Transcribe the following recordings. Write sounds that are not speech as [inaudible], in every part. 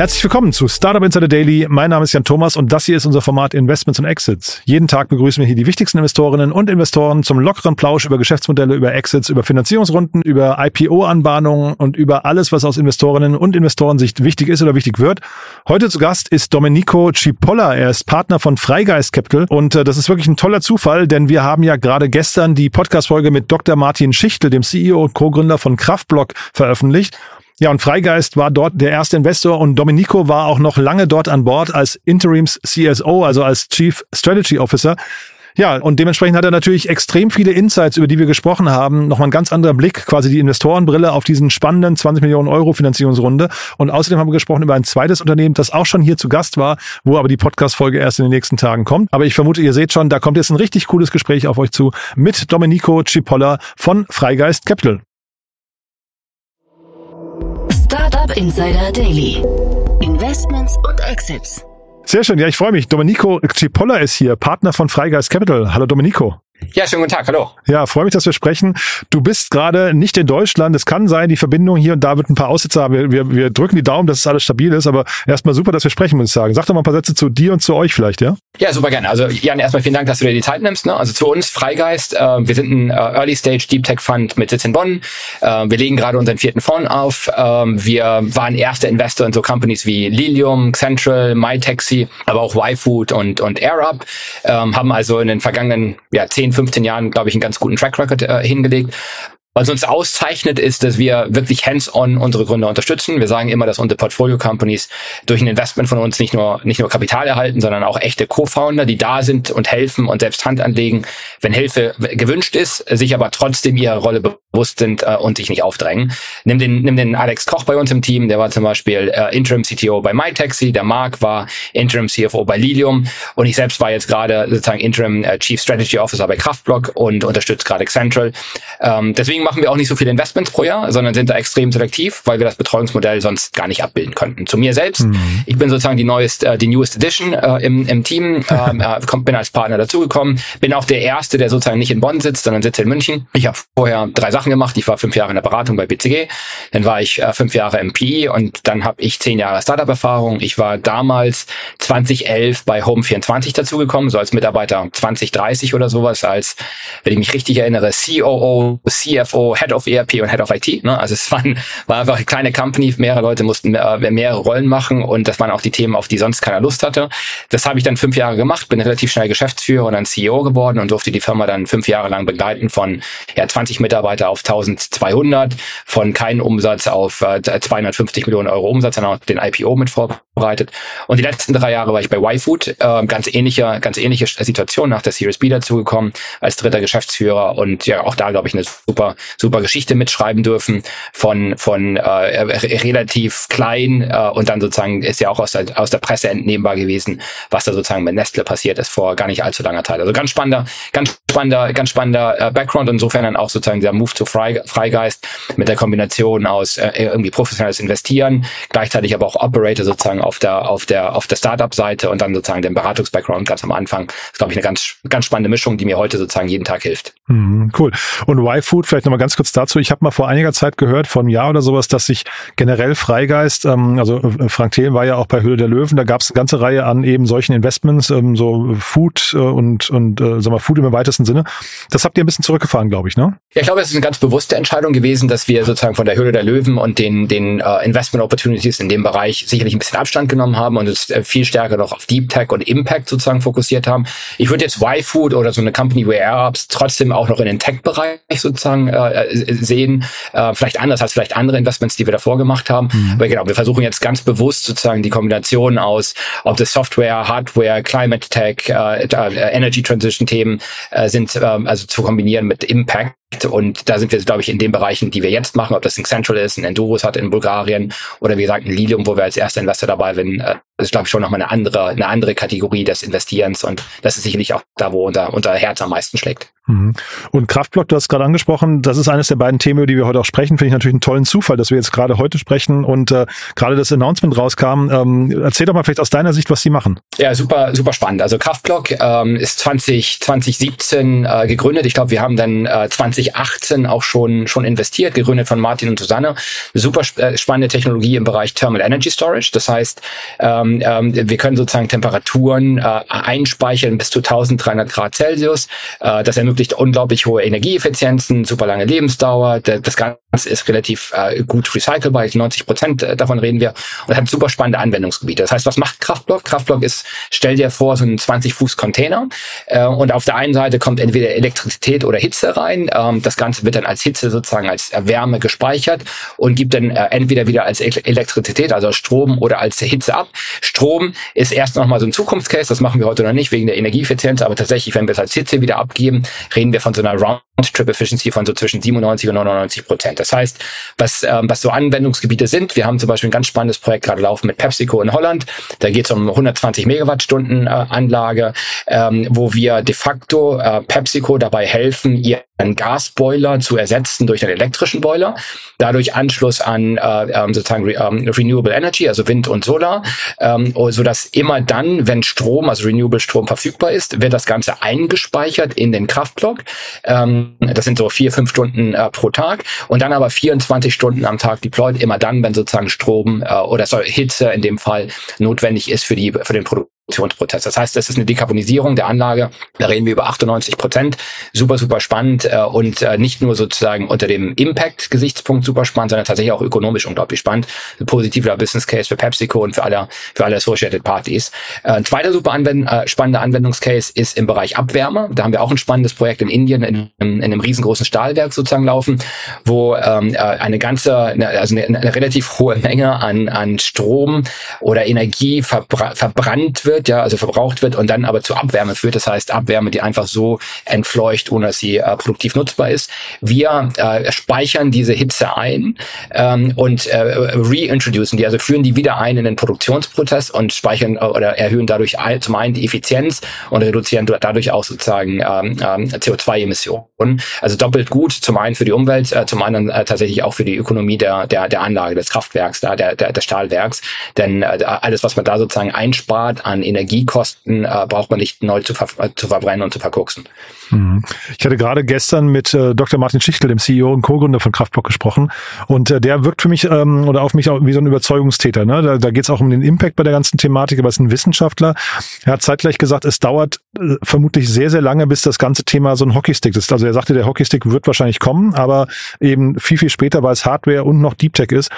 Herzlich willkommen zu Startup Insider Daily. Mein Name ist Jan Thomas und das hier ist unser Format Investments und Exits. Jeden Tag begrüßen wir hier die wichtigsten Investorinnen und Investoren zum lockeren Plausch über Geschäftsmodelle, über Exits, über Finanzierungsrunden, über IPO-Anbahnungen und über alles, was aus Investorinnen und Investorensicht wichtig ist oder wichtig wird. Heute zu Gast ist Domenico Cipolla. Er ist Partner von Freigeist Capital und äh, das ist wirklich ein toller Zufall, denn wir haben ja gerade gestern die Podcast-Folge mit Dr. Martin Schichtel, dem CEO und Co-Gründer von Kraftblock, veröffentlicht. Ja, und Freigeist war dort der erste Investor und Domenico war auch noch lange dort an Bord als Interims CSO, also als Chief Strategy Officer. Ja, und dementsprechend hat er natürlich extrem viele Insights, über die wir gesprochen haben. Nochmal ein ganz anderer Blick, quasi die Investorenbrille auf diesen spannenden 20 Millionen Euro Finanzierungsrunde. Und außerdem haben wir gesprochen über ein zweites Unternehmen, das auch schon hier zu Gast war, wo aber die Podcast-Folge erst in den nächsten Tagen kommt. Aber ich vermute, ihr seht schon, da kommt jetzt ein richtig cooles Gespräch auf euch zu mit Domenico Cipolla von Freigeist Capital. Startup Insider Daily. Investments und Exits. Sehr schön, ja, ich freue mich. Domenico Cipolla ist hier, Partner von Freigeist Capital. Hallo Domenico. Ja, schönen guten Tag, hallo. Ja, freue mich, dass wir sprechen. Du bist gerade nicht in Deutschland. Es kann sein, die Verbindung hier und da wird ein paar Aussätze haben. Wir, wir, wir drücken die Daumen, dass es alles stabil ist, aber erstmal super, dass wir sprechen, muss ich sagen. Sag doch mal ein paar Sätze zu dir und zu euch vielleicht, ja? Ja, super gerne. Also Jan, erstmal vielen Dank, dass du dir die Zeit nimmst. Ne? Also zu uns, Freigeist, äh, wir sind ein äh, Early Stage Deep Tech Fund mit Sitz in Bonn. Äh, wir legen gerade unseren vierten Fonds auf. Äh, wir waren erster Investor in so Companies wie Lilium, Central, MyTaxi, aber auch YFood und, und AirUp. Ähm, haben also in den vergangenen ja, 10, 15 Jahren, glaube ich, einen ganz guten Track Record äh, hingelegt. Was uns auszeichnet, ist, dass wir wirklich hands-on unsere Gründer unterstützen. Wir sagen immer, dass unsere Portfolio-Companies durch ein Investment von uns nicht nur, nicht nur Kapital erhalten, sondern auch echte Co-Founder, die da sind und helfen und selbst Hand anlegen, wenn Hilfe gewünscht ist, sich aber trotzdem ihrer Rolle bewusst sind äh, und sich nicht aufdrängen. Nimm den, nimm den Alex Koch bei uns im Team, der war zum Beispiel äh, Interim CTO bei MyTaxi, der Mark war Interim CFO bei Lilium und ich selbst war jetzt gerade sozusagen Interim äh, Chief Strategy Officer bei Kraftblock und unterstützt gerade Central. Ähm, deswegen Deswegen machen wir auch nicht so viele Investments pro Jahr, sondern sind da extrem selektiv, weil wir das Betreuungsmodell sonst gar nicht abbilden könnten. Zu mir selbst, mhm. ich bin sozusagen die neueste, äh, die newest Edition äh, im, im Team, ähm, [laughs] äh, bin als Partner dazugekommen, bin auch der Erste, der sozusagen nicht in Bonn sitzt, sondern sitzt in München. Ich habe vorher drei Sachen gemacht. Ich war fünf Jahre in der Beratung bei BCG, dann war ich äh, fünf Jahre im PE und dann habe ich zehn Jahre Startup-Erfahrung. Ich war damals 2011 bei Home24 dazugekommen, so als Mitarbeiter 2030 oder sowas, als, wenn ich mich richtig erinnere, COO, CFO, CFO, Head of ERP und Head of IT. Ne? Also es waren, war einfach eine kleine Company, mehrere Leute mussten äh, mehrere Rollen machen und das waren auch die Themen, auf die sonst keiner Lust hatte. Das habe ich dann fünf Jahre gemacht, bin relativ schnell Geschäftsführer und dann CEO geworden und durfte die Firma dann fünf Jahre lang begleiten von ja, 20 Mitarbeiter auf 1200, von keinem Umsatz auf äh, 250 Millionen Euro Umsatz, dann auch den IPO mit vorbereitet. Und die letzten drei Jahre war ich bei YFood, äh, ganz ähnliche, ganz ähnliche Situation nach der Series B dazugekommen als dritter Geschäftsführer und ja auch da glaube ich eine super super Geschichte mitschreiben dürfen von von äh, relativ klein äh, und dann sozusagen ist ja auch aus der aus der Presse entnehmbar gewesen, was da sozusagen mit Nestle passiert ist vor gar nicht allzu langer Zeit. Also ganz spannender, ganz spannender, ganz spannender äh, Background. Insofern dann auch sozusagen der Move zu Frei, Freigeist mit der Kombination aus äh, irgendwie professionelles Investieren, gleichzeitig aber auch Operator sozusagen auf der auf der auf der Startup-Seite und dann sozusagen den Beratungs-Background ganz am Anfang. Das ist glaube ich eine ganz ganz spannende Mischung, die mir heute sozusagen jeden Tag hilft. Mhm, cool. Und Y-Food vielleicht nochmal ganz kurz dazu. Ich habe mal vor einiger Zeit gehört, vor einem Jahr oder sowas, dass sich generell Freigeist, ähm, also äh, Frank Thelen war ja auch bei Höhle der Löwen, da gab es eine ganze Reihe an eben solchen Investments, ähm, so Food äh, und, und äh, sag mal, Food im weitesten Sinne. Das habt ihr ein bisschen zurückgefahren, glaube ich, ne? Ja, ich glaube, es ist eine ganz bewusste Entscheidung gewesen, dass wir sozusagen von der Höhle der Löwen und den, den äh, Investment Opportunities in dem Bereich sicherlich ein bisschen Abstand genommen haben und es äh, viel stärker noch auf Deep Tech und Impact sozusagen fokussiert haben. Ich würde jetzt Y-Food oder so eine Company wie AirUps trotzdem auch noch in den Tech-Bereich sozusagen äh, sehen. Äh, vielleicht anders als vielleicht andere Investments, die wir davor gemacht haben. Mhm. Aber genau, wir versuchen jetzt ganz bewusst sozusagen die Kombination aus, ob das Software, Hardware, Climate Tech, äh, äh Energy Transition Themen äh, sind, äh, also zu kombinieren mit Impact. Und da sind wir, glaube ich, in den Bereichen, die wir jetzt machen, ob das ein Central ist, ein Endurus hat in Bulgarien oder wie gesagt ein Lilium, wo wir als erster Investor dabei sind, äh, das ist, glaube ich, schon nochmal eine andere, eine andere Kategorie des Investierens und das ist sicherlich auch da, wo unser, unser Herz am meisten schlägt. Mhm. Und Kraftblock, du hast gerade angesprochen, das ist eines der beiden Themen, über die wir heute auch sprechen. Finde ich natürlich einen tollen Zufall, dass wir jetzt gerade heute sprechen und äh, gerade das Announcement rauskam. Ähm, erzähl doch mal vielleicht aus deiner Sicht, was sie machen. Ja, super, super spannend. Also Kraftblock ähm, ist 20, 2017 äh, gegründet. Ich glaube, wir haben dann äh, 20 2018 auch schon, schon investiert, gegründet von Martin und Susanne. Super äh, spannende Technologie im Bereich Thermal Energy Storage. Das heißt, ähm, ähm, wir können sozusagen Temperaturen äh, einspeichern bis zu 1300 Grad Celsius. Äh, das ermöglicht unglaublich hohe Energieeffizienzen, super lange Lebensdauer. Das Ganze ist relativ äh, gut recycelbar. 90 Prozent äh, davon reden wir und hat super spannende Anwendungsgebiete. Das heißt, was macht Kraftblock? Kraftblock ist, stell dir vor, so ein 20 Fuß Container äh, und auf der einen Seite kommt entweder Elektrizität oder Hitze rein. Ähm, das Ganze wird dann als Hitze sozusagen als Wärme gespeichert und gibt dann äh, entweder wieder als Elektrizität, also Strom oder als Hitze ab. Strom ist erst nochmal so ein Zukunftscase, das machen wir heute noch nicht wegen der Energieeffizienz, aber tatsächlich, wenn wir es als Hitze wieder abgeben, reden wir von so einer Round-Trip-Efficiency von so zwischen 97 und 99 Prozent. Das heißt, was, ähm, was so Anwendungsgebiete sind, wir haben zum Beispiel ein ganz spannendes Projekt gerade laufen mit PepsiCo in Holland. Da geht es um 120 Megawattstunden äh, Anlage, ähm, wo wir de facto äh, PepsiCo dabei helfen, ihr einen Gasboiler zu ersetzen durch einen elektrischen Boiler, dadurch Anschluss an äh, ähm, sozusagen Re ähm, Renewable Energy, also Wind und Solar, ähm, so dass immer dann, wenn Strom, also Renewable Strom verfügbar ist, wird das Ganze eingespeichert in den Kraftblock. Ähm, das sind so vier, fünf Stunden äh, pro Tag und dann aber 24 Stunden am Tag deployed, immer dann, wenn sozusagen Strom äh, oder sorry, Hitze in dem Fall notwendig ist für die für den Produkt Produktionsprozess. Das heißt, das ist eine Dekarbonisierung der Anlage. Da reden wir über 98 Prozent. Super, super spannend äh, und äh, nicht nur sozusagen unter dem Impact-Gesichtspunkt super spannend, sondern tatsächlich auch ökonomisch unglaublich spannend. Ein positiver Business Case für PepsiCo und für alle, für alle Associated Parties. Äh, ein zweiter super anwend äh, spannender Anwendungscase ist im Bereich Abwärme. Da haben wir auch ein spannendes Projekt in Indien in, in, in einem riesengroßen Stahlwerk sozusagen laufen, wo ähm, äh, eine ganze, also eine, eine relativ hohe Menge an, an Strom oder Energie verbra verbrannt wird wird, ja, also verbraucht wird und dann aber zu Abwärme führt. Das heißt, Abwärme, die einfach so entfleucht, ohne dass sie äh, produktiv nutzbar ist. Wir äh, speichern diese Hitze ein ähm, und äh, reintroducen die, also führen die wieder ein in den Produktionsprozess und speichern äh, oder erhöhen dadurch zum einen die Effizienz und reduzieren dadurch auch sozusagen ähm, ähm CO2-Emissionen. Also doppelt gut, zum einen für die Umwelt, äh, zum anderen äh, tatsächlich auch für die Ökonomie der, der, der Anlage, des Kraftwerks, da, der, der, des Stahlwerks. Denn äh, alles, was man da sozusagen einspart an Energiekosten äh, braucht man nicht neu zu, ver äh, zu verbrennen und zu verkoksen. Mhm. Ich hatte gerade gestern mit äh, Dr. Martin Schichtel, dem CEO und Co-Gründer von Kraftblock, gesprochen. Und äh, der wirkt für mich ähm, oder auf mich auch wie so ein Überzeugungstäter. Ne? Da, da geht es auch um den Impact bei der ganzen Thematik, aber es ist ein Wissenschaftler. Er hat zeitgleich gesagt, es dauert äh, vermutlich sehr, sehr lange, bis das ganze Thema so ein Hockeystick ist. Also er sagte, der Hockeystick wird wahrscheinlich kommen, aber eben viel, viel später, weil es Hardware und noch Deep Tech ist.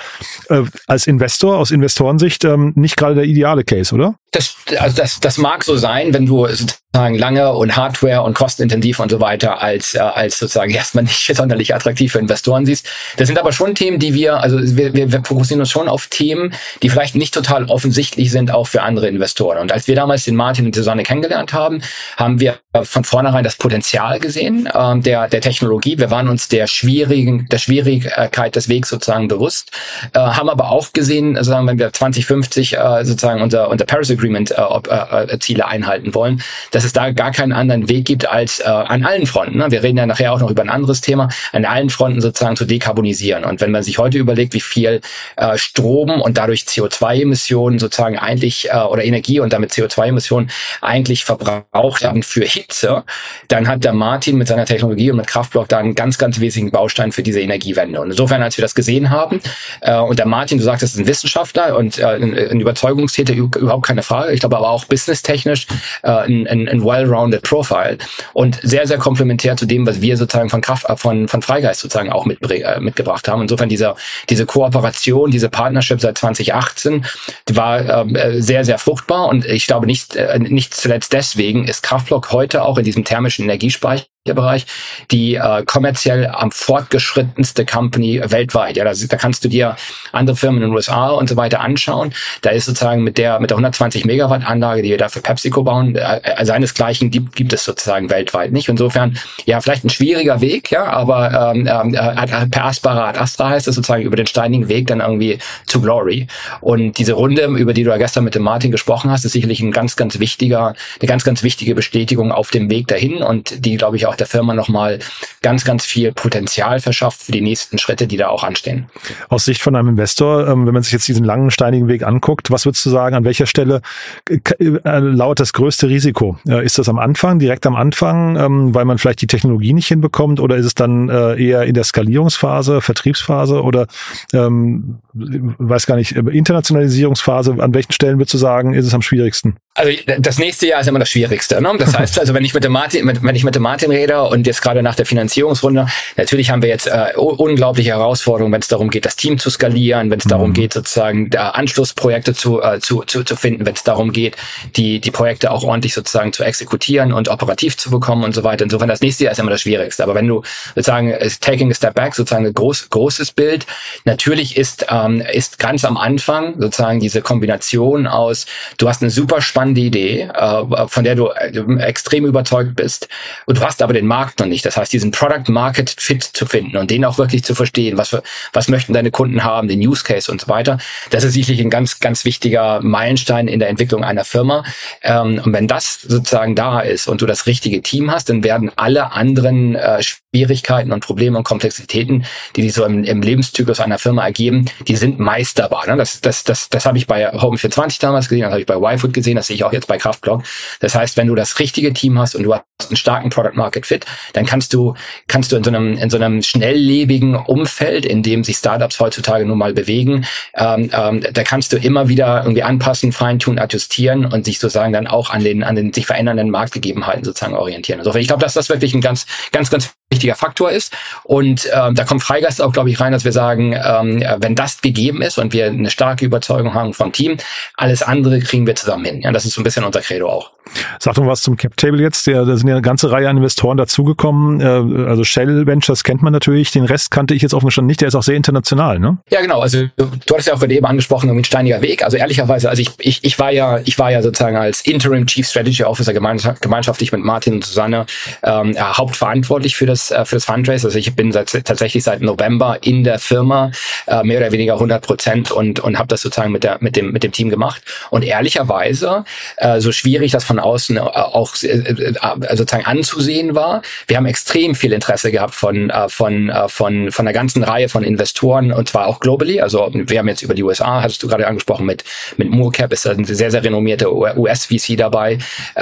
Äh, als Investor, aus Investorensicht, ähm, nicht gerade der ideale Case, oder? Das, also das, das mag so sein, wenn du sozusagen lange und Hardware und kostenintensiv und so weiter als, äh, als sozusagen [laughs] erstmal nicht sonderlich attraktiv für Investoren siehst. Das sind aber schon Themen, die wir, also wir, wir, wir fokussieren uns schon auf Themen, die vielleicht nicht total offensichtlich sind, auch für andere Investoren. Und als wir damals den Martin und Susanne kennengelernt haben, haben wir von vornherein das Potenzial gesehen äh, der, der Technologie. Wir waren uns der schwierigen, der Schwierigkeit des Wegs sozusagen bewusst, äh, haben aber auch gesehen, sozusagen, wenn wir 2050 äh, sozusagen unser, unser Paris Agreement äh, äh, Ziele einhalten wollen, dass es da gar keinen anderen Weg gibt als äh, an allen Fronten. Ne? Wir reden ja nachher auch noch über ein anderes Thema, an allen Fronten sozusagen zu dekarbonisieren. Und wenn man sich heute überlegt, wie viel äh, Strom und dadurch CO2-Emissionen sozusagen eigentlich äh, oder Energie und damit CO2-Emissionen eigentlich verbraucht werden für Hitze, dann hat der Martin mit seiner Technologie und mit Kraftblock da einen ganz, ganz wesentlichen Baustein für diese Energiewende. Und insofern, als wir das gesehen haben, äh, und der Martin, du sagst, das ist ein Wissenschaftler und äh, ein, ein Überzeugungstäter, überhaupt keine Frage. Ich glaube aber auch businesstechnisch äh, ein, ein, ein well-rounded Profile und sehr, sehr komplementär zu dem, was wir sozusagen von Kraft, äh, von, von Freigeist sozusagen auch mit, äh, mitgebracht haben. Insofern dieser, diese Kooperation, diese Partnership seit 2018 die war äh, sehr, sehr fruchtbar und ich glaube nicht, äh, nicht zuletzt deswegen ist Kraftblock heute auch in diesem thermischen Energiespeicher Bereich die äh, kommerziell am fortgeschrittenste Company weltweit. Ja, da, da kannst du dir andere Firmen in den USA und so weiter anschauen. Da ist sozusagen mit der mit der 120 Megawatt Anlage, die wir da für PepsiCo bauen, äh, äh, seinesgleichen gibt, gibt es sozusagen weltweit nicht. Insofern ja vielleicht ein schwieriger Weg, ja, aber ähm, äh, per aspera ad astra heißt es sozusagen über den steinigen Weg dann irgendwie zu Glory. Und diese Runde, über die du ja gestern mit dem Martin gesprochen hast, ist sicherlich ein ganz ganz wichtiger, eine ganz ganz wichtige Bestätigung auf dem Weg dahin und die glaube ich auch auch der Firma nochmal ganz, ganz viel Potenzial verschafft für die nächsten Schritte, die da auch anstehen. Aus Sicht von einem Investor, ähm, wenn man sich jetzt diesen langen, steinigen Weg anguckt, was würdest du sagen, an welcher Stelle äh, lauert das größte Risiko? Ist das am Anfang, direkt am Anfang, ähm, weil man vielleicht die Technologie nicht hinbekommt oder ist es dann äh, eher in der Skalierungsphase, Vertriebsphase oder ähm, weiß gar nicht, Internationalisierungsphase, an welchen Stellen würdest du sagen, ist es am schwierigsten? Also das nächste Jahr ist immer das Schwierigste. Ne? Das heißt also, wenn ich mit dem Martin, wenn ich mit dem Martin rede und jetzt gerade nach der Finanzierungsrunde, natürlich haben wir jetzt äh, unglaubliche Herausforderungen, wenn es darum geht, das Team zu skalieren, wenn es mhm. darum geht, sozusagen da Anschlussprojekte zu, äh, zu, zu, zu finden, wenn es darum geht, die, die Projekte auch ordentlich sozusagen zu exekutieren und operativ zu bekommen und so weiter. Insofern das nächste Jahr ist immer das Schwierigste. Aber wenn du sozusagen taking a step back, sozusagen ein groß, großes Bild, natürlich ist, ähm, ist ganz am Anfang sozusagen diese Kombination aus, du hast eine super spannende Idee, äh, von der du äh, extrem überzeugt bist und du hast aber den Markt noch nicht. Das heißt, diesen Product Market Fit zu finden und den auch wirklich zu verstehen, was, für, was möchten deine Kunden haben, den Use Case und so weiter. Das ist sicherlich ein ganz, ganz wichtiger Meilenstein in der Entwicklung einer Firma. Ähm, und wenn das sozusagen da ist und du das richtige Team hast, dann werden alle anderen äh, Schwierigkeiten und Probleme und Komplexitäten, die, die so im, im Lebenszyklus einer Firma ergeben, die sind meisterbar. Ne? Das, das, das, das habe ich bei Home 420 damals gesehen, das habe ich bei YFood gesehen, das sehe ich auch jetzt bei Kraftblock. Das heißt, wenn du das richtige Team hast und du hast einen starken Product Market Fit, dann kannst du, kannst du in so einem, in so einem schnelllebigen Umfeld, in dem sich Startups heutzutage nun mal bewegen, ähm, ähm, da kannst du immer wieder irgendwie anpassen, feintunen, adjustieren und sich sozusagen dann auch an den, an den sich verändernden Marktgegebenheiten sozusagen orientieren. Also ich glaube, dass das wirklich ein ganz, ganz, ganz wichtiger Faktor ist. Und ähm, da kommt Freigeist auch, glaube ich, rein, dass wir sagen, ähm, wenn das gegeben ist und wir eine starke Überzeugung haben vom Team, alles andere kriegen wir zusammen hin. Ja, das ist so ein bisschen unser Credo auch. Sag doch was zum Cap Table jetzt. Da sind ja eine ganze Reihe an Investoren dazugekommen. Äh, also Shell Ventures kennt man natürlich. Den Rest kannte ich jetzt offen schon nicht. Der ist auch sehr international, ne? Ja, genau. Also du hattest ja auch gerade eben angesprochen, irgendwie ein steiniger Weg. Also ehrlicherweise, also ich, ich, ich war ja, ich war ja sozusagen als Interim Chief Strategy Officer gemeinschaftlich mit Martin und Susanne ähm, hauptverantwortlich für das äh, für das Fundraise. Also ich bin seit, tatsächlich seit November in der Firma äh, mehr oder weniger 100 Prozent und und habe das sozusagen mit der mit dem mit dem Team gemacht. Und ehrlicherweise, äh, so schwierig das von außen äh, auch äh, äh, sozusagen anzusehen war. Wir haben extrem viel Interesse gehabt von von von von der ganzen Reihe von Investoren und zwar auch globally. Also wir haben jetzt über die USA, hattest du gerade angesprochen, mit mit Moorcap ist ein sehr sehr renommierte US-VC dabei.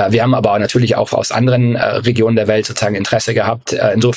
Wir haben aber natürlich auch aus anderen Regionen der Welt sozusagen Interesse gehabt. Insofern,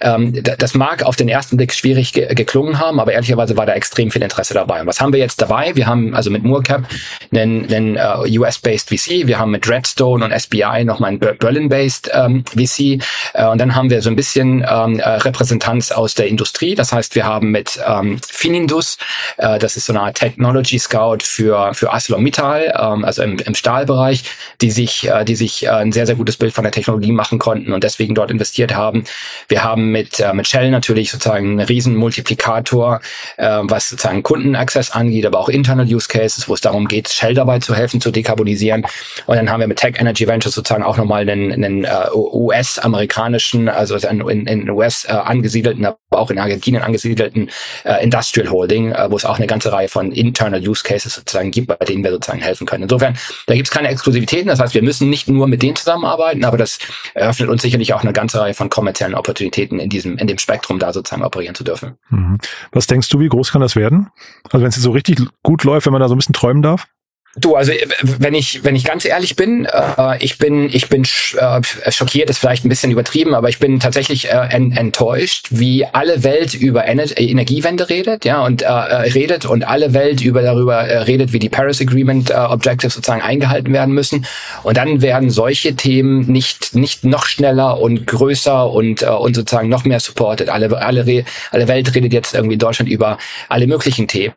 ähm, das mag auf den ersten Blick schwierig geklungen haben, aber ehrlicherweise war da extrem viel Interesse dabei. Und was haben wir jetzt dabei? Wir haben also mit Moorcap einen, einen US-based VC, wir haben mit Red Redstone und SBI nochmal ein Berlin-based ähm, VC. Äh, und dann haben wir so ein bisschen ähm, äh, Repräsentanz aus der Industrie. Das heißt, wir haben mit ähm, Finindus, äh, das ist so eine Art Technology Scout für, für ArcelorMittal, ähm, also im, im Stahlbereich, die sich, äh, die sich äh, ein sehr, sehr gutes Bild von der Technologie machen konnten und deswegen dort investiert haben. Wir haben mit, äh, mit Shell natürlich sozusagen einen riesen Multiplikator, äh, was sozusagen Kundenaccess angeht, aber auch Internal Use Cases, wo es darum geht, Shell dabei zu helfen, zu dekarbonisieren. Und dann haben wir mit Tech Energy Ventures sozusagen auch nochmal einen, einen uh, US-amerikanischen, also in, in US uh, angesiedelten, aber auch in Argentinien angesiedelten uh, Industrial Holding, wo es auch eine ganze Reihe von Internal Use Cases sozusagen gibt, bei denen wir sozusagen helfen können. Insofern, da gibt es keine Exklusivitäten. Das heißt, wir müssen nicht nur mit denen zusammenarbeiten, aber das eröffnet uns sicherlich auch eine ganze Reihe von kommerziellen Opportunitäten in diesem, in dem Spektrum da sozusagen operieren zu dürfen. Mhm. Was denkst du, wie groß kann das werden? Also wenn es so richtig gut läuft, wenn man da so ein bisschen träumen darf? Du, also äh, wenn ich wenn ich ganz ehrlich bin, äh, ich bin ich bin äh, schockiert, ist vielleicht ein bisschen übertrieben, aber ich bin tatsächlich äh, en enttäuscht, wie alle Welt über Ener Energiewende redet, ja und äh, äh, redet und alle Welt über darüber äh, redet, wie die Paris Agreement äh, Objectives sozusagen eingehalten werden müssen und dann werden solche Themen nicht nicht noch schneller und größer und äh, und sozusagen noch mehr supported. Alle alle alle Welt redet jetzt irgendwie in Deutschland über alle möglichen Themen,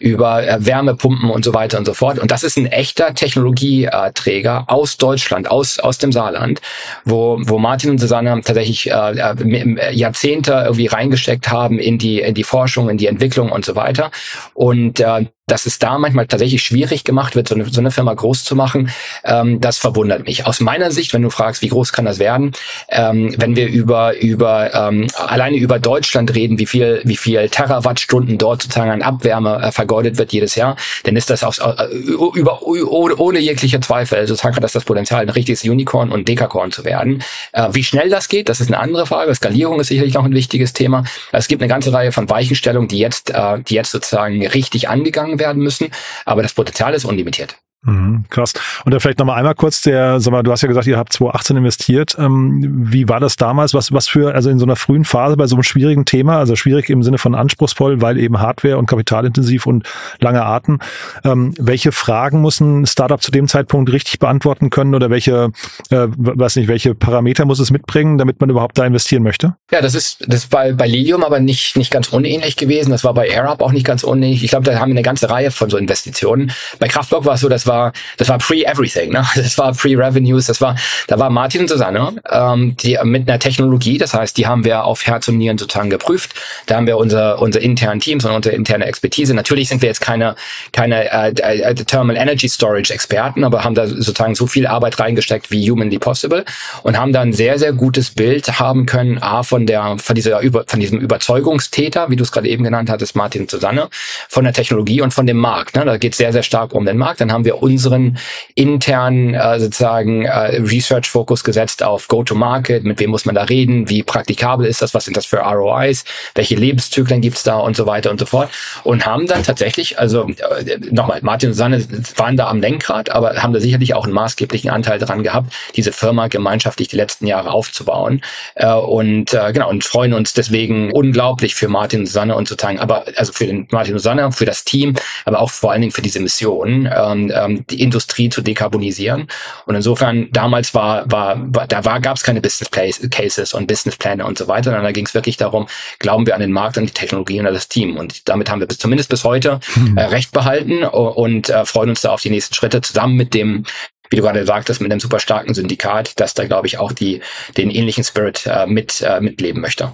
über äh, Wärmepumpen und so weiter und so fort und das ist ein echter Technologieträger aus Deutschland, aus, aus dem Saarland, wo, wo Martin und Susanne tatsächlich äh, äh Jahrzehnte irgendwie reingesteckt haben in die, in die Forschung, in die Entwicklung und so weiter. Und äh, dass es da manchmal tatsächlich schwierig gemacht wird, so eine, so eine Firma groß zu machen, ähm, das verwundert mich. Aus meiner Sicht, wenn du fragst, wie groß kann das werden, ähm, wenn wir über über ähm, alleine über Deutschland reden, wie viel wie viel Terawattstunden dort sozusagen an Abwärme äh, vergeudet wird jedes Jahr, dann ist das auch äh, über ohne, ohne jegliche Zweifel sozusagen hat das das Potenzial, ein richtiges Unicorn und Dekakorn zu werden. Äh, wie schnell das geht, das ist eine andere Frage. Skalierung ist sicherlich noch ein wichtiges Thema. Es gibt eine ganze Reihe von Weichenstellungen, die jetzt äh, die jetzt sozusagen richtig angegangen werden müssen. Aber das Potenzial ist unlimitiert. Mhm, krass. Und dann vielleicht nochmal einmal kurz der, sag mal, du hast ja gesagt, ihr habt 2018 investiert. Ähm, wie war das damals? Was, was für, also in so einer frühen Phase bei so einem schwierigen Thema, also schwierig im Sinne von anspruchsvoll, weil eben Hardware und kapitalintensiv und lange Arten. Ähm, welche Fragen muss ein Startup zu dem Zeitpunkt richtig beantworten können oder welche, äh, weiß nicht, welche Parameter muss es mitbringen, damit man überhaupt da investieren möchte? Ja, das ist, das bei, bei Lilium aber nicht, nicht ganz unähnlich gewesen. Das war bei AirUp auch nicht ganz unähnlich. Ich glaube, da haben wir eine ganze Reihe von so Investitionen. Bei Kraftblock war es so, das war war, das war pre-everything, ne? [laughs] Das war pre-revenues, das war, da war Martin und Susanne, ähm, die mit einer Technologie, das heißt, die haben wir auf Herz und Nieren sozusagen geprüft. Da haben wir unser, unsere internen Teams und unsere interne Expertise. Natürlich sind wir jetzt keine, keine äh, äh, Thermal Energy Storage Experten, aber haben da sozusagen so viel Arbeit reingesteckt wie humanly possible und haben da ein sehr, sehr gutes Bild haben können, A, von der, von dieser, Über, von diesem Überzeugungstäter, wie du es gerade eben genannt hattest, Martin und Susanne, von der Technologie und von dem Markt. Ne? Da geht es sehr, sehr stark um den Markt. Dann haben wir unseren internen äh, sozusagen äh, Research-Fokus gesetzt auf Go-to-Market, mit wem muss man da reden, wie praktikabel ist das, was sind das für ROIs, welche Lebenszyklen gibt's da und so weiter und so fort. Und haben dann tatsächlich, also äh, nochmal, Martin und Susanne waren da am Lenkrad, aber haben da sicherlich auch einen maßgeblichen Anteil dran gehabt, diese Firma gemeinschaftlich die letzten Jahre aufzubauen. Äh, und äh, genau, und freuen uns deswegen unglaublich für Martin und Susanne und sozusagen, aber also für den Martin und Susanne, für das Team, aber auch vor allen Dingen für diese Mission. Ähm, ähm, die Industrie zu dekarbonisieren. Und insofern, damals war, war, war da war, gab es keine Business Cases und Businesspläne und so weiter, sondern da ging es wirklich darum, glauben wir an den Markt, an die Technologie und an das Team. Und damit haben wir bis, zumindest bis heute [laughs] äh, recht behalten und äh, freuen uns da auf die nächsten Schritte zusammen mit dem wie du gerade sagtest, mit einem super starken Syndikat, das da, glaube ich, auch die, den ähnlichen Spirit äh, mit, äh, mitleben möchte.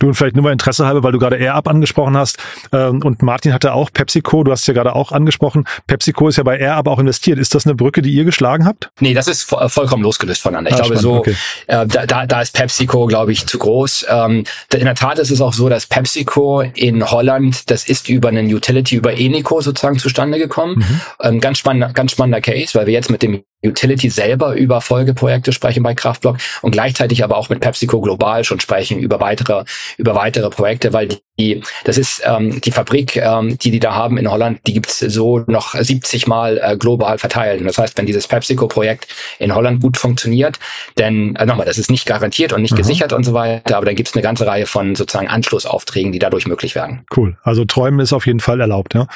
Du und vielleicht nur mal Interesse halber, weil du gerade AirUp angesprochen hast ähm, und Martin hatte auch PepsiCo, du hast es ja gerade auch angesprochen. PepsiCo ist ja bei AirUp auch investiert. Ist das eine Brücke, die ihr geschlagen habt? Nee, das ist vollkommen losgelöst voneinander. Ich ah, glaube spannend, so, okay. äh, da, da ist PepsiCo, glaube ich, zu groß. Ähm, in der Tat ist es auch so, dass PepsiCo in Holland, das ist über einen Utility, über Enico sozusagen zustande gekommen. Mhm. Ähm, ganz spannender, ganz spannender Case, weil wir jetzt mit dem Utility selber über Folgeprojekte sprechen bei Kraftblock und gleichzeitig aber auch mit PepsiCo global schon sprechen über weitere über weitere Projekte, weil die, das ist ähm, die Fabrik, ähm, die die da haben in Holland, die gibt's so noch 70 Mal äh, global verteilt. Und das heißt, wenn dieses PepsiCo-Projekt in Holland gut funktioniert, denn äh, nochmal, das ist nicht garantiert und nicht mhm. gesichert und so weiter, aber dann gibt's eine ganze Reihe von sozusagen Anschlussaufträgen, die dadurch möglich werden. Cool. Also träumen ist auf jeden Fall erlaubt. Ja.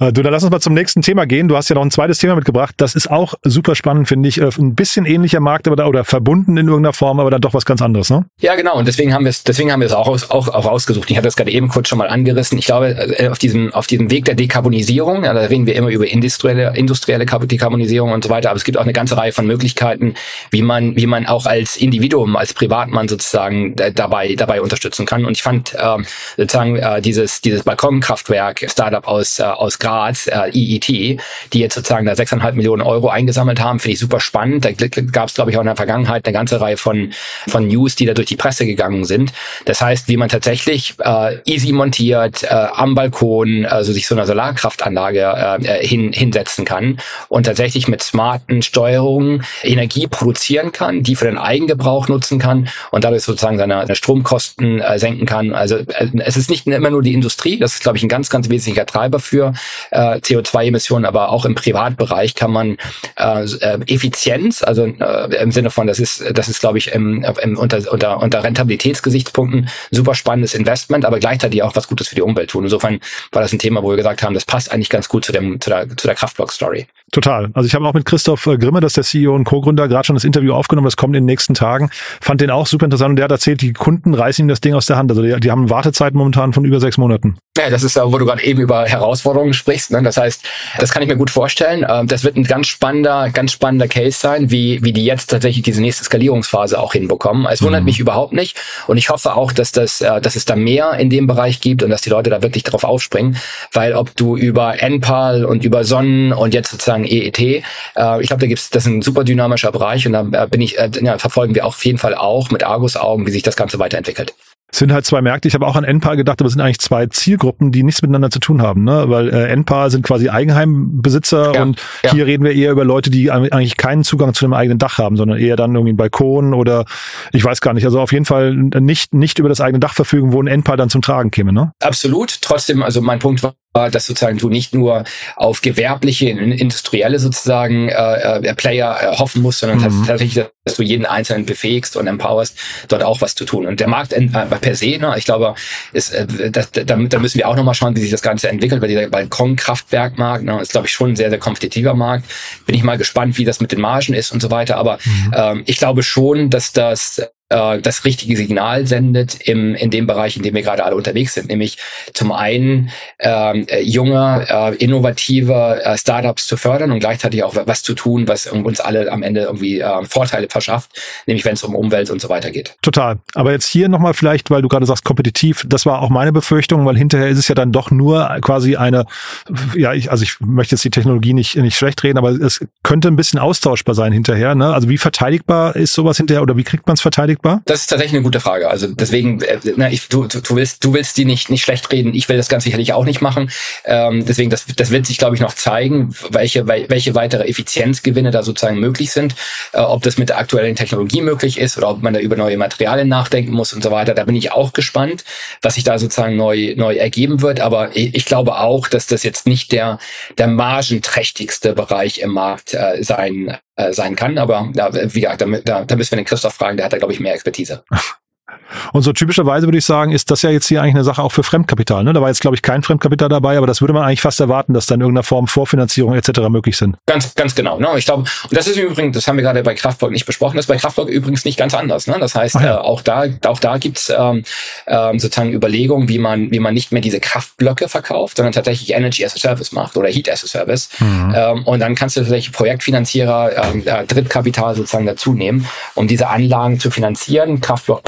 Äh, du, dann lass uns mal zum nächsten Thema gehen. Du hast ja noch ein zweites Thema mitgebracht. Das ist auch super spannend, finde ich. Äh, ein bisschen ähnlicher Markt, aber da, oder verbunden in irgendeiner Form, aber dann doch was ganz anderes, ne? Ja, genau. Und deswegen haben wir es, deswegen haben wir es auch, auch, auch ausgesucht. Ich hatte das gerade eben kurz schon mal angerissen. Ich glaube, äh, auf diesem, auf diesem Weg der Dekarbonisierung, ja, da reden wir immer über industrielle, industrielle Dekarbonisierung und so weiter, aber es gibt auch eine ganze Reihe von Möglichkeiten, wie man, wie man auch als Individuum, als Privatmann sozusagen dabei, dabei unterstützen kann. Und ich fand ähm, sozusagen äh, dieses, dieses Balkonkraftwerk Startup aus, äh, aus Graz, äh, EET, die jetzt sozusagen da sechseinhalb Millionen Euro eingesammelt haben, finde ich super spannend. Da gab es, glaube ich, auch in der Vergangenheit eine ganze Reihe von, von News, die da durch die Presse gegangen sind. Das heißt, wie man tatsächlich äh, easy montiert äh, am Balkon, also sich so eine Solarkraftanlage äh, hin, hinsetzen kann und tatsächlich mit smarten Steuerungen Energie produzieren kann, die für den Eigengebrauch nutzen kann und dadurch sozusagen seine, seine Stromkosten äh, senken kann. Also äh, es ist nicht immer nur die Industrie, das ist, glaube ich, ein ganz, ganz wesentlicher Treiber für äh, CO2-Emissionen, aber auch im Privatbereich kann man äh, äh Effizienz, also äh, im Sinne von, das ist, das ist, glaube ich, im, im, unter, unter, unter Rentabilitätsgesichtspunkten super spannendes Investment, aber gleichzeitig auch was Gutes für die Umwelt tun. Insofern war das ein Thema, wo wir gesagt haben, das passt eigentlich ganz gut zu dem, zu der, zu der Kraftblock-Story. Total. Also ich habe auch mit Christoph äh, Grimme, das ist der CEO und Co-Gründer, gerade schon das Interview aufgenommen, das kommt in den nächsten Tagen. Fand den auch super interessant und der hat erzählt, die Kunden reißen ihm das Ding aus der Hand. Also die, die haben Wartezeit momentan von über sechs Monaten. Ja, das ist, wo du gerade eben über Herausforderungen sprichst. Ne? Das heißt, das kann ich mir gut vorstellen. Ähm, das wird ein ganz spannender, ganz spannender Case sein, wie, wie die jetzt tatsächlich diese nächste Skalierungsphase auch hinbekommen. Es wundert mhm. mich überhaupt nicht und ich hoffe auch, dass das, äh, dass es da mehr in dem Bereich gibt und dass die Leute da wirklich drauf aufspringen, weil ob du über NPAL und über Sonnen und jetzt sozusagen EET, äh, ich glaube, da gibt's, das ist ein super dynamischer Bereich und da äh, bin ich, äh, ja, verfolgen wir auf jeden Fall auch mit Argus Augen, wie sich das Ganze weiterentwickelt. Es sind halt zwei Märkte. Ich habe auch an NPAR gedacht, aber es sind eigentlich zwei Zielgruppen, die nichts miteinander zu tun haben. Ne? Weil äh, NPAR sind quasi Eigenheimbesitzer ja, und ja. hier reden wir eher über Leute, die eigentlich keinen Zugang zu einem eigenen Dach haben, sondern eher dann irgendwie einen Balkon oder ich weiß gar nicht. Also auf jeden Fall nicht, nicht über das eigene Dach verfügen, wo ein NPAR dann zum Tragen käme. Ne? Absolut. Trotzdem, also mein Punkt war, dass sozusagen du nicht nur auf gewerbliche, industrielle sozusagen äh, äh, Player äh, hoffen musst, sondern mhm. tatsächlich, dass du jeden Einzelnen befähigst und empowerst, dort auch was zu tun. Und der Markt äh, per se, ne, ich glaube, ist, äh, das, da, da müssen wir auch nochmal schauen, wie sich das Ganze entwickelt, weil dieser Balkonkraftwerkmarkt ne, ist, glaube ich, schon ein sehr, sehr kompetitiver Markt. Bin ich mal gespannt, wie das mit den Margen ist und so weiter. Aber mhm. ähm, ich glaube schon, dass das äh, das richtige Signal sendet im, in dem Bereich, in dem wir gerade alle unterwegs sind, nämlich zum einen ähm, äh, junge, äh, innovative äh, Startups zu fördern und gleichzeitig auch was zu tun, was uns alle am Ende irgendwie äh, Vorteile verschafft, nämlich wenn es um Umwelt und so weiter geht. Total. Aber jetzt hier nochmal vielleicht, weil du gerade sagst, kompetitiv, das war auch meine Befürchtung, weil hinterher ist es ja dann doch nur quasi eine, ja, ich, also ich möchte jetzt die Technologie nicht, nicht schlecht reden, aber es könnte ein bisschen austauschbar sein hinterher. Ne? Also wie verteidigbar ist sowas hinterher oder wie kriegt man es verteidigt? Verfügbar? Das ist tatsächlich eine gute Frage. Also deswegen, äh, na, ich, du, du willst, du willst die nicht nicht schlecht reden. Ich will das ganz sicherlich auch nicht machen. Ähm, deswegen, das, das wird sich, glaube ich, noch zeigen, welche welche weitere Effizienzgewinne da sozusagen möglich sind. Äh, ob das mit der aktuellen Technologie möglich ist oder ob man da über neue Materialien nachdenken muss und so weiter. Da bin ich auch gespannt, was sich da sozusagen neu neu ergeben wird. Aber ich, ich glaube auch, dass das jetzt nicht der der margenträchtigste Bereich im Markt äh, sein äh, sein kann. Aber ja, wie gesagt, da, da, da müssen wir den Christoph fragen, der hat da, glaube ich, mehr Expertise. [laughs] Und so typischerweise würde ich sagen, ist das ja jetzt hier eigentlich eine Sache auch für Fremdkapital. Ne? Da war jetzt, glaube ich, kein Fremdkapital dabei, aber das würde man eigentlich fast erwarten, dass dann in irgendeiner Form Vorfinanzierung etc. möglich sind. Ganz, ganz genau. Ne? Ich glaube, und das ist übrigens, das haben wir gerade bei Kraftwerk nicht besprochen, das ist bei Kraftwerk übrigens nicht ganz anders. Ne? Das heißt, ja. äh, auch da, auch da gibt's ähm, ähm, sozusagen Überlegungen, wie man, wie man nicht mehr diese Kraftblöcke verkauft, sondern tatsächlich Energy as a Service macht oder Heat as a Service. Mhm. Ähm, und dann kannst du tatsächlich Projektfinanzierer, ähm, äh, Drittkapital sozusagen dazu nehmen, um diese Anlagen zu finanzieren. Kraftwerk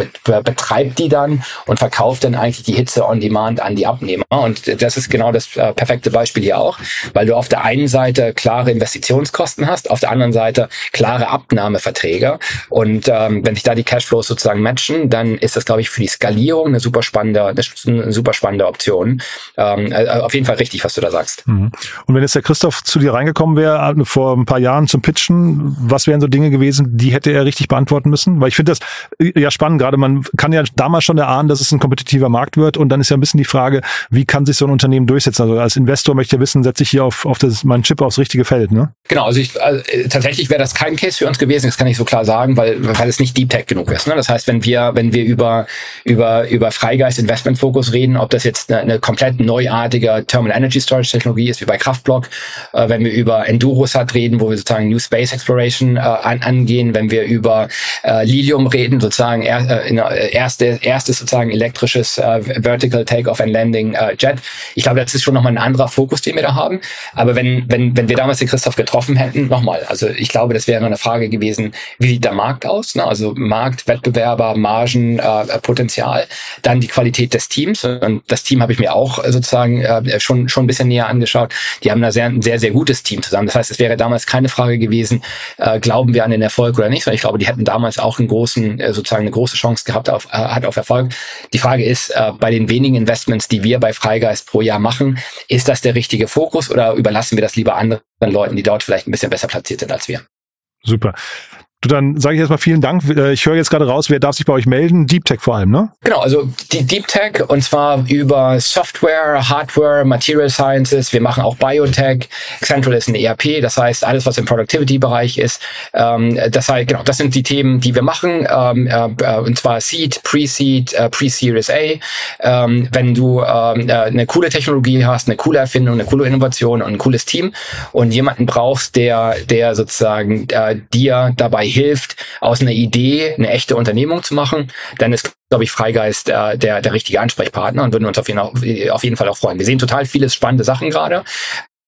betreibt die dann und verkauft dann eigentlich die Hitze on Demand an die Abnehmer. Und das ist genau das äh, perfekte Beispiel hier auch, weil du auf der einen Seite klare Investitionskosten hast, auf der anderen Seite klare Abnahmeverträge. Und ähm, wenn sich da die Cashflows sozusagen matchen, dann ist das, glaube ich, für die Skalierung eine super spannende, eine super spannende Option. Ähm, äh, auf jeden Fall richtig, was du da sagst. Mhm. Und wenn jetzt der Christoph zu dir reingekommen wäre äh, vor ein paar Jahren zum Pitchen, was wären so Dinge gewesen, die hätte er richtig beantworten müssen? Weil ich finde das äh, ja spannend, gerade man kann ja damals schon erahnen, dass es ein kompetitiver Markt wird. Und dann ist ja ein bisschen die Frage, wie kann sich so ein Unternehmen durchsetzen? Also als Investor möchte ich ja wissen, setze ich hier auf, auf das, meinen Chip aufs richtige Feld, ne? Genau, also, ich, also tatsächlich wäre das kein Case für uns gewesen, das kann ich so klar sagen, weil, weil es nicht Deep Tech genug ist. Ne? Das heißt, wenn wir, wenn wir über, über, über Freigeist Investment Fokus reden, ob das jetzt eine, eine komplett neuartige Terminal Energy Storage Technologie ist, wie bei Kraftblock, äh, wenn wir über Endurosat reden, wo wir sozusagen New Space Exploration äh, an, angehen, wenn wir über äh, Lilium reden, sozusagen äh, in, äh, erste, erstes sozusagen elektrisches äh, Vertical Take-Off and Landing äh, Jet. Ich glaube, das ist schon nochmal ein anderer Fokus, den wir da haben. Aber wenn, wenn, wenn wir damals den Christoph getroffen hätten, nochmal, also ich glaube, das wäre eine Frage gewesen, wie sieht der Markt aus? Ne? Also Markt, Wettbewerber, Margen, äh, Potenzial, dann die Qualität des Teams. Und das Team habe ich mir auch sozusagen äh, schon, schon ein bisschen näher angeschaut. Die haben da sehr, ein sehr, sehr gutes Team zusammen. Das heißt, es wäre damals keine Frage gewesen, äh, glauben wir an den Erfolg oder nicht, sondern ich glaube, die hätten damals auch einen großen, äh, sozusagen eine große Chance gehabt auf, äh, hat auf Erfolg. Die Frage ist, äh, bei den wenigen Investments, die wir bei Freigeist pro Jahr machen, ist das der richtige Fokus oder überlassen wir das lieber anderen Leuten, die dort vielleicht ein bisschen besser platziert sind als wir? Super. Du, dann sage ich erstmal vielen Dank. Äh, ich höre jetzt gerade raus, wer darf sich bei euch melden? Deep Tech vor allem, ne? Genau, also die Deep Tech und zwar über Software, Hardware, Material Sciences. Wir machen auch Biotech. Central ist ein ERP, das heißt alles, was im Productivity-Bereich ist. Ähm, das heißt, genau, das sind die Themen, die wir machen. Ähm, äh, und zwar Seed, Pre-Seed, äh, Pre-Series A. Ähm, wenn du eine coole Technologie hast, eine coole Erfindung, eine coole Innovation und ein cooles Team und jemanden brauchst, der, der sozusagen dir dabei hilft, aus einer Idee eine echte Unternehmung zu machen, dann ist, glaube ich, Freigeist äh, der, der richtige Ansprechpartner und würden uns auf jeden, auf jeden Fall auch freuen. Wir sehen total viele spannende Sachen gerade,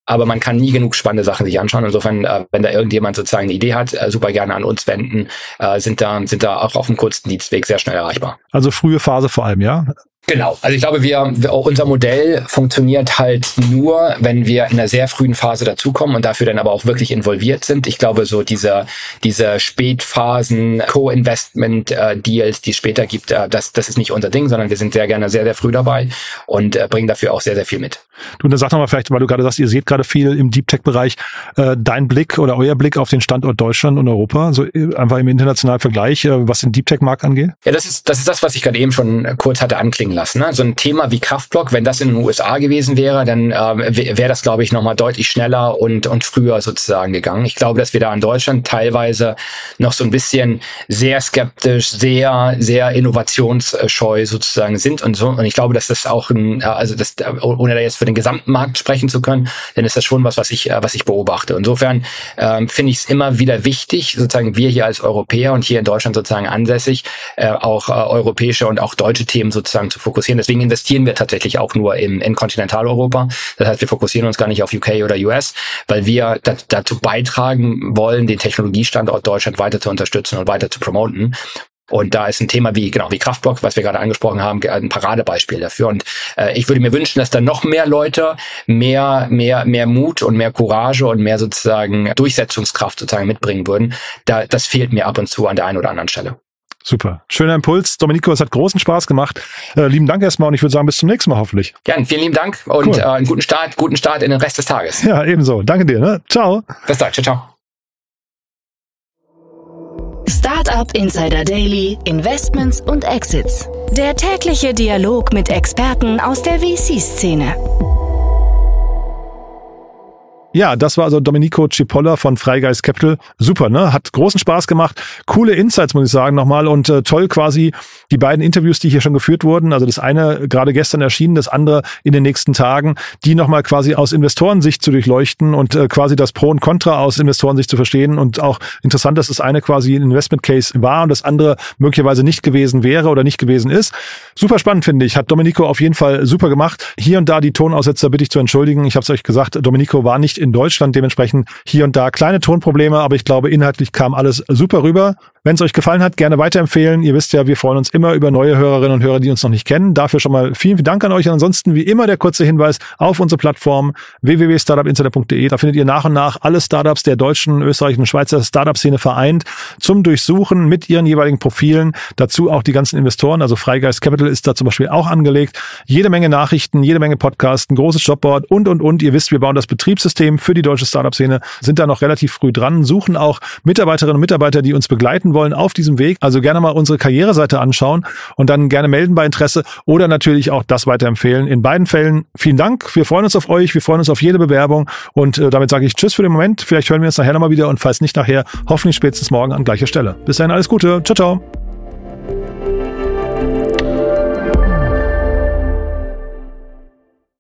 aber man kann nie genug spannende Sachen sich anschauen. Insofern, äh, wenn da irgendjemand sozusagen eine Idee hat, äh, super gerne an uns wenden, äh, sind da sind da auch auf dem kurzen Dienstweg sehr schnell erreichbar. Also frühe Phase vor allem, ja? Genau. Also ich glaube, wir, wir, unser Modell funktioniert halt nur, wenn wir in einer sehr frühen Phase dazukommen und dafür dann aber auch wirklich involviert sind. Ich glaube, so diese, diese Spätphasen, Co-Investment-Deals, die es später gibt, äh, das, das ist nicht unser Ding, sondern wir sind sehr gerne sehr, sehr früh dabei und äh, bringen dafür auch sehr, sehr viel mit. Du, dann sag doch mal vielleicht, weil du gerade sagst, ihr seht gerade viel im Deep Tech-Bereich, äh, dein Blick oder euer Blick auf den Standort Deutschland und Europa, so äh, einfach im internationalen Vergleich, äh, was den Deep Tech-Markt angeht? Ja, das ist, das ist das, was ich gerade eben schon kurz hatte anklingen lassen. Ne? So ein Thema wie Kraftblock, wenn das in den USA gewesen wäre, dann äh, wäre das, glaube ich, nochmal deutlich schneller und, und früher sozusagen gegangen. Ich glaube, dass wir da in Deutschland teilweise noch so ein bisschen sehr skeptisch, sehr, sehr innovationsscheu sozusagen sind und so. Und ich glaube, dass das auch ein, also das, ohne da jetzt für den gesamten Markt sprechen zu können, dann ist das schon was, was ich, äh, was ich beobachte. Insofern ähm, finde ich es immer wieder wichtig, sozusagen wir hier als Europäer und hier in Deutschland sozusagen ansässig, äh, auch äh, europäische und auch deutsche Themen sozusagen zu fokussieren. Deswegen investieren wir tatsächlich auch nur im, in Kontinentaleuropa. Das heißt, wir fokussieren uns gar nicht auf UK oder US, weil wir dazu beitragen wollen, den Technologiestandort Deutschland weiter zu unterstützen und weiter zu promoten. Und da ist ein Thema wie, genau, wie Kraftblock, was wir gerade angesprochen haben, ein Paradebeispiel dafür. Und äh, ich würde mir wünschen, dass da noch mehr Leute mehr, mehr, mehr Mut und mehr Courage und mehr sozusagen Durchsetzungskraft sozusagen mitbringen würden. Da, das fehlt mir ab und zu an der einen oder anderen Stelle. Super. Schöner Impuls. Domenico, es hat großen Spaß gemacht. Äh, lieben Dank erstmal und ich würde sagen, bis zum nächsten Mal hoffentlich. Gern, vielen lieben Dank und cool. äh, einen guten Start, guten Start in den Rest des Tages. Ja, ebenso. Danke dir. Ne? Ciao. Bis dann. Ciao, ciao. Startup Insider Daily, Investments und Exits. Der tägliche Dialog mit Experten aus der VC-Szene. Ja, das war also Domenico Cipolla von Freigeist Capital. Super, ne? Hat großen Spaß gemacht. Coole Insights, muss ich sagen, nochmal. Und äh, toll quasi die beiden Interviews, die hier schon geführt wurden. Also das eine gerade gestern erschienen, das andere in den nächsten Tagen, die nochmal quasi aus Investorensicht zu durchleuchten und äh, quasi das Pro und Contra aus Investorensicht zu verstehen. Und auch interessant, dass das eine quasi ein Investment Case war und das andere möglicherweise nicht gewesen wäre oder nicht gewesen ist. Super spannend, finde ich. Hat Domenico auf jeden Fall super gemacht. Hier und da die Tonaussetzer bitte ich zu entschuldigen. Ich habe es euch gesagt, Domenico war nicht in Deutschland, dementsprechend hier und da kleine Tonprobleme, aber ich glaube, inhaltlich kam alles super rüber. Wenn es euch gefallen hat, gerne weiterempfehlen. Ihr wisst ja, wir freuen uns immer über neue Hörerinnen und Hörer, die uns noch nicht kennen. Dafür schon mal vielen, vielen Dank an euch. Ansonsten, wie immer, der kurze Hinweis auf unsere Plattform www.startupinsider.de. Da findet ihr nach und nach alle Startups der deutschen, österreichischen und Schweizer Startup-Szene vereint zum Durchsuchen mit ihren jeweiligen Profilen. Dazu auch die ganzen Investoren. Also Freigeist Capital ist da zum Beispiel auch angelegt. Jede Menge Nachrichten, jede Menge Podcasts, ein großes Jobboard und, und, und. Ihr wisst, wir bauen das Betriebssystem für die deutsche Startup-Szene, sind da noch relativ früh dran, suchen auch Mitarbeiterinnen und Mitarbeiter, die uns begleiten wollen auf diesem Weg. Also gerne mal unsere Karriereseite anschauen und dann gerne melden bei Interesse oder natürlich auch das weiterempfehlen. In beiden Fällen vielen Dank. Wir freuen uns auf euch. Wir freuen uns auf jede Bewerbung und äh, damit sage ich Tschüss für den Moment. Vielleicht hören wir uns nachher nochmal wieder und falls nicht nachher, hoffentlich spätestens morgen an gleicher Stelle. Bis dahin alles Gute. Ciao, ciao.